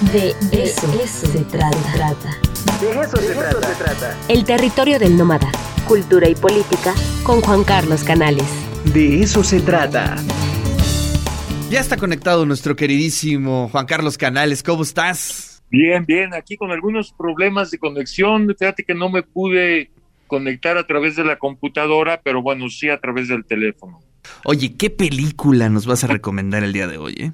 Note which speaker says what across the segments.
Speaker 1: De eso, se trata.
Speaker 2: De eso, se, trata.
Speaker 1: El territorio del nómada. Cultura y política con Juan Carlos Canales.
Speaker 2: De eso se trata.
Speaker 3: Ya está conectado nuestro queridísimo Juan Carlos Canales. ¿Cómo estás?
Speaker 4: Bien, bien. Aquí con algunos problemas de conexión. Fíjate que no me pude conectar a través de la computadora, pero bueno, sí a través del teléfono.
Speaker 3: Oye, ¿qué película nos vas a recomendar el día de hoy? Eh?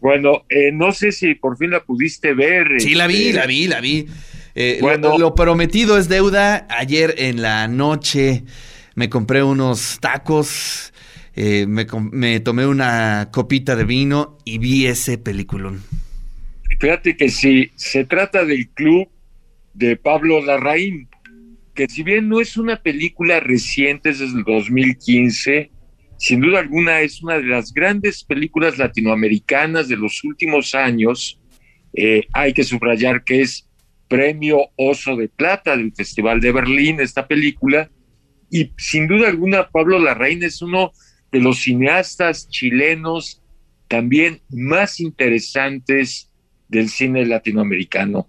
Speaker 4: Bueno, eh, no sé si por fin la pudiste ver.
Speaker 3: Sí, la vi, la vi, la vi. Eh, bueno, lo, prometido es deuda. Ayer en la noche me compré unos tacos, eh, me, tomé una copita de vino y vi ese peliculón.
Speaker 4: Fíjate que si se trata del club de Pablo Larraín, que si bien no es una película reciente, es desde el 2015, sin duda alguna es una de las grandes películas latinoamericanas de los últimos años. Eh, hay que subrayar que es premio Oso de Plata del Festival de Berlín, esta película. Y sin duda alguna, Pablo Larraín es uno de los cineastas chilenos también más interesantes del cine latinoamericano.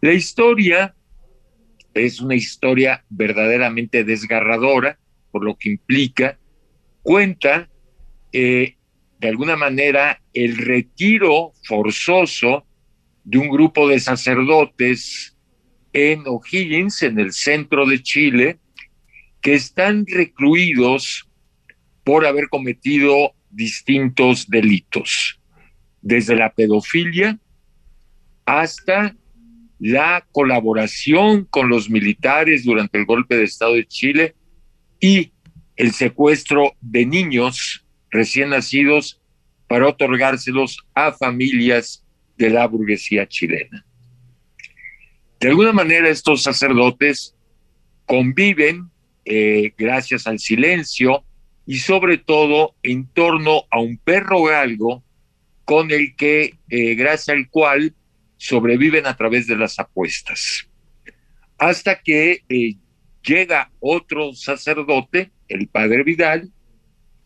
Speaker 4: La historia es una historia verdaderamente desgarradora, por lo que implica cuenta eh, de alguna manera el retiro forzoso de un grupo de sacerdotes en O'Higgins, en el centro de Chile, que están recluidos por haber cometido distintos delitos, desde la pedofilia hasta la colaboración con los militares durante el golpe de Estado de Chile y el secuestro de niños recién nacidos para otorgárselos a familias de la burguesía chilena. De alguna manera estos sacerdotes conviven eh, gracias al silencio y sobre todo en torno a un perro galgo con el que, eh, gracias al cual, sobreviven a través de las apuestas. Hasta que eh, llega otro sacerdote el padre Vidal,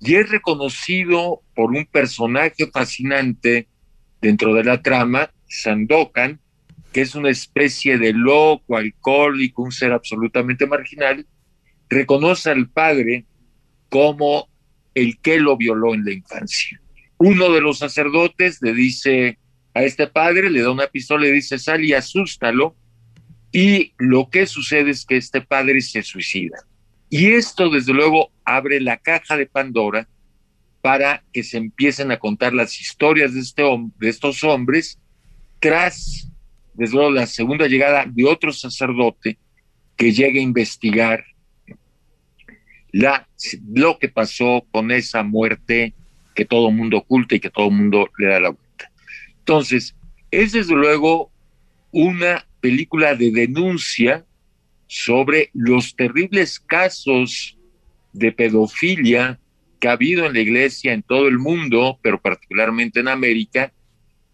Speaker 4: y es reconocido por un personaje fascinante dentro de la trama, Sandokan, que es una especie de loco, alcohólico, un ser absolutamente marginal, reconoce al padre como el que lo violó en la infancia. Uno de los sacerdotes le dice a este padre, le da una pistola le dice, sal y asústalo, y lo que sucede es que este padre se suicida. Y esto, desde luego, abre la caja de Pandora para que se empiecen a contar las historias de, este, de estos hombres tras, desde luego, la segunda llegada de otro sacerdote que llegue a investigar la, lo que pasó con esa muerte que todo el mundo oculta y que todo el mundo le da la vuelta. Entonces, es desde luego una película de denuncia sobre los terribles casos de pedofilia que ha habido en la iglesia en todo el mundo, pero particularmente en América,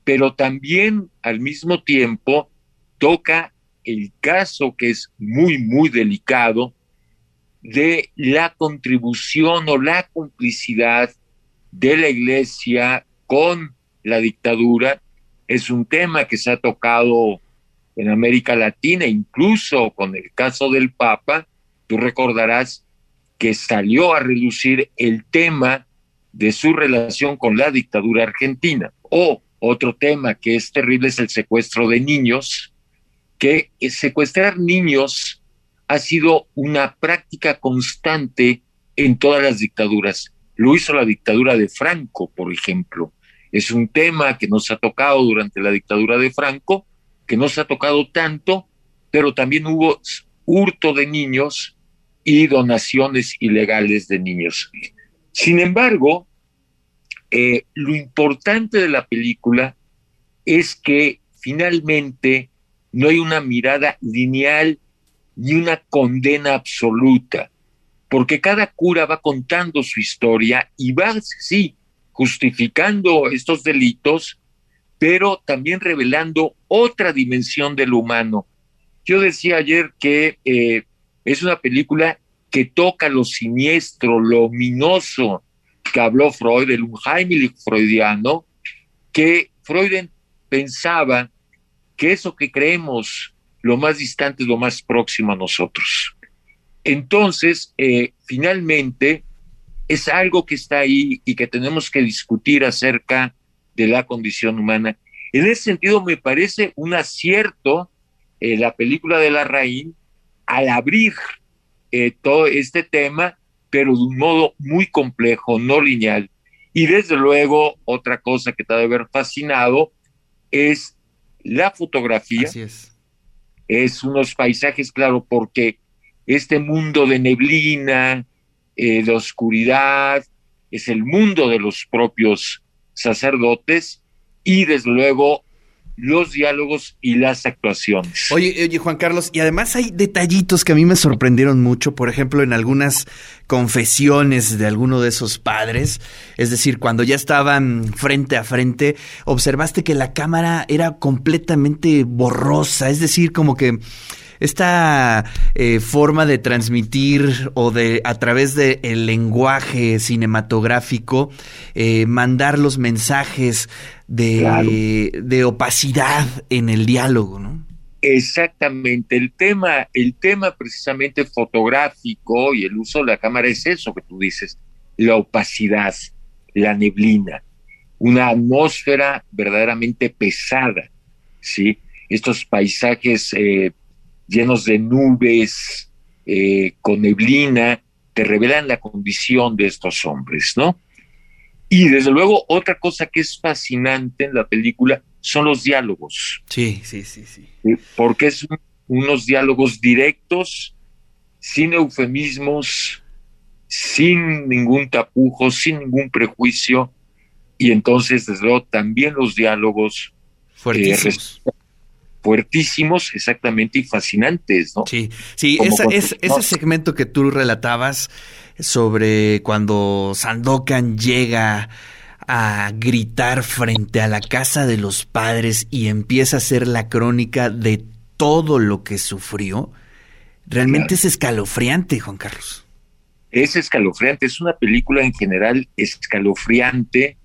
Speaker 4: pero también al mismo tiempo toca el caso que es muy, muy delicado de la contribución o la complicidad de la iglesia con la dictadura. Es un tema que se ha tocado en América Latina, incluso con el caso del Papa, tú recordarás que salió a reducir el tema de su relación con la dictadura argentina. O otro tema que es terrible es el secuestro de niños, que secuestrar niños ha sido una práctica constante en todas las dictaduras. Lo hizo la dictadura de Franco, por ejemplo. Es un tema que nos ha tocado durante la dictadura de Franco que no se ha tocado tanto, pero también hubo hurto de niños y donaciones ilegales de niños. Sin embargo, eh, lo importante de la película es que finalmente no hay una mirada lineal ni una condena absoluta, porque cada cura va contando su historia y va, sí, justificando estos delitos, pero también revelando otra dimensión del humano. Yo decía ayer que eh, es una película que toca lo siniestro, lo ominoso que habló Freud, el Unheimlich freudiano, que Freud pensaba que eso que creemos lo más distante es lo más próximo a nosotros. Entonces, eh, finalmente, es algo que está ahí y que tenemos que discutir acerca de la condición humana. En ese sentido, me parece un acierto eh, la película de la Raín al abrir eh, todo este tema, pero de un modo muy complejo, no lineal. Y desde luego, otra cosa que te debe haber fascinado es la fotografía.
Speaker 3: Así es.
Speaker 4: Es unos paisajes, claro, porque este mundo de neblina, eh, de oscuridad, es el mundo de los propios sacerdotes y desde luego los diálogos y las actuaciones.
Speaker 3: Oye, oye, Juan Carlos, y además hay detallitos que a mí me sorprendieron mucho, por ejemplo, en algunas confesiones de alguno de esos padres, es decir, cuando ya estaban frente a frente, observaste que la cámara era completamente borrosa, es decir, como que esta eh, forma de transmitir o de a través del el lenguaje cinematográfico eh, mandar los mensajes de, de, opacidad en el diálogo, ¿no?
Speaker 4: Exactamente, el tema, el tema precisamente fotográfico y el uso de la cámara es eso que tú dices, la opacidad, la neblina, una atmósfera verdaderamente pesada, ¿sí? Estos paisajes eh, llenos de nubes, eh, con neblina, te revelan la condición de estos hombres, ¿no? Y desde luego, otra cosa que es fascinante en la película son los diálogos.
Speaker 3: Sí, sí, sí, sí.
Speaker 4: Porque es unos diálogos directos, sin eufemismos, sin ningún tapujo, sin ningún prejuicio. Y entonces, desde luego, también los diálogos. Eh, fuertísimos, exactamente, y fascinantes, ¿no?
Speaker 3: Sí, sí, ese segmento que tú relatabas sobre cuando Sandokan llega a gritar frente a la casa de los padres y empieza a hacer la crónica de todo lo que sufrió, realmente es escalofriante, Juan Carlos.
Speaker 4: Es escalofriante, es una película en general escalofriante,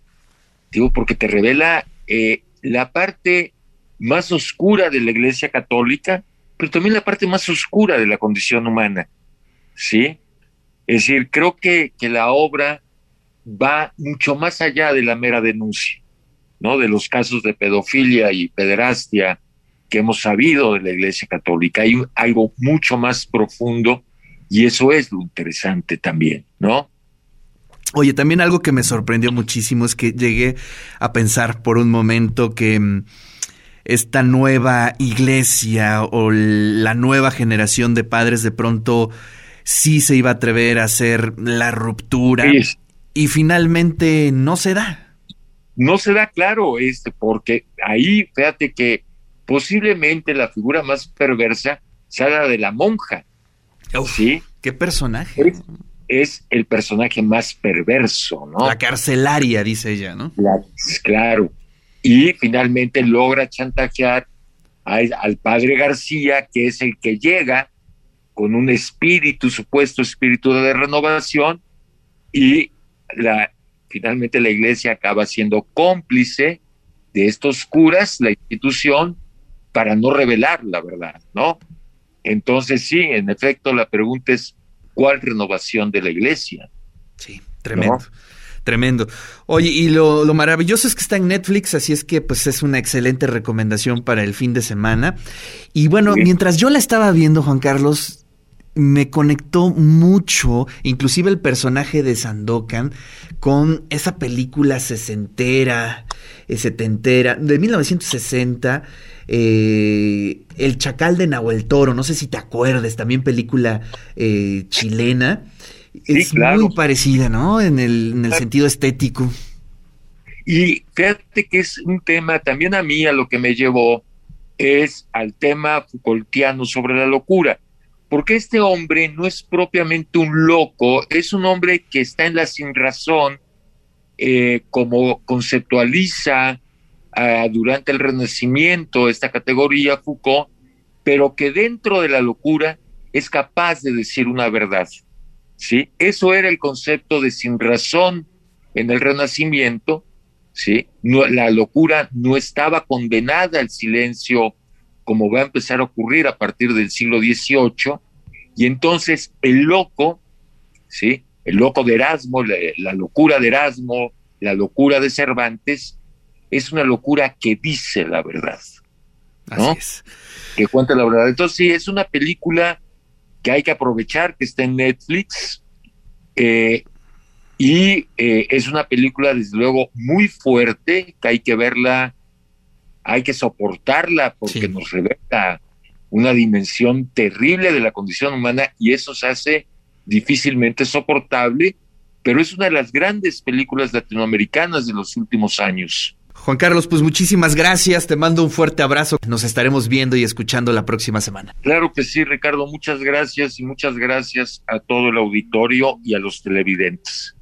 Speaker 4: digo, porque te revela eh, la parte más oscura de la Iglesia Católica, pero también la parte más oscura de la condición humana, ¿sí? Es decir, creo que, que la obra va mucho más allá de la mera denuncia, ¿no? De los casos de pedofilia y pederastia que hemos sabido de la Iglesia Católica. Hay algo mucho más profundo y eso es lo interesante también, ¿no?
Speaker 3: Oye, también algo que me sorprendió muchísimo es que llegué a pensar por un momento que mm, esta nueva iglesia o la nueva generación de padres de pronto sí se iba a atrever a hacer la ruptura y finalmente no se da.
Speaker 4: No se da, claro, este, porque ahí, fíjate que posiblemente la figura más perversa sea la de la monja. ¿Sí?
Speaker 3: ¿Qué personaje?
Speaker 4: Es, el personaje más perverso, ¿no?
Speaker 3: La carcelaria, dice ella, ¿no?
Speaker 4: claro. Y finalmente logra chantajear al padre García, que es el que llega con un espíritu, supuesto espíritu de renovación, y la, finalmente la iglesia acaba siendo cómplice de estos curas, la institución, para no revelar la verdad, ¿no? Entonces sí, en efecto, la pregunta es, ¿cuál renovación de la iglesia?
Speaker 3: Sí, tremendo. Tremendo. Oye, y lo, lo, maravilloso es que está en Netflix, así es que pues es una excelente recomendación para el fin de semana. Y bueno, mientras yo la estaba viendo, Juan Carlos, me conectó mucho, inclusive el personaje de Sandokan, con esa película sesentera, eh, setentera, de 1960, eh, El Chacal de Nahuel Toro, no sé si te acuerdes, también película eh, chilena. Es muy parecida, ¿no? En el, en el sentido estético.
Speaker 4: Y fíjate que es un tema, también a mí, a lo que me llevó, es al tema Foucaultiano sobre la locura porque este hombre no es propiamente un loco, es un hombre que está en la sinrazón, eh, como conceptualiza ah, durante el Renacimiento esta categoría Foucault, pero que dentro de la locura es capaz de decir una verdad. ¿Sí? Eso era el concepto de sinrazón en el Renacimiento. ¿sí? No, la locura no estaba condenada al silencio como va a empezar a ocurrir a partir del siglo XVIII, y entonces el loco, ¿sí? El loco de Erasmo, la, locura de Erasmo, la locura de Cervantes, es una locura que dice la verdad, ¿no? Que cuenta la verdad. Entonces sí, es una película que hay que aprovechar, que está en Netflix, eh, y eh, es una película, desde luego, muy fuerte, que hay que verla, hay que soportarla, porque nos revela una dimensión terrible de la condición humana y eso se hace difícilmente soportable, pero es una de las grandes películas latinoamericanas de los últimos años.
Speaker 3: Juan Carlos, pues muchísimas gracias, te mando un fuerte abrazo, nos estaremos viendo y escuchando la próxima semana.
Speaker 4: Claro que sí, Ricardo, muchas gracias y muchas gracias a todo el auditorio y a los televidentes.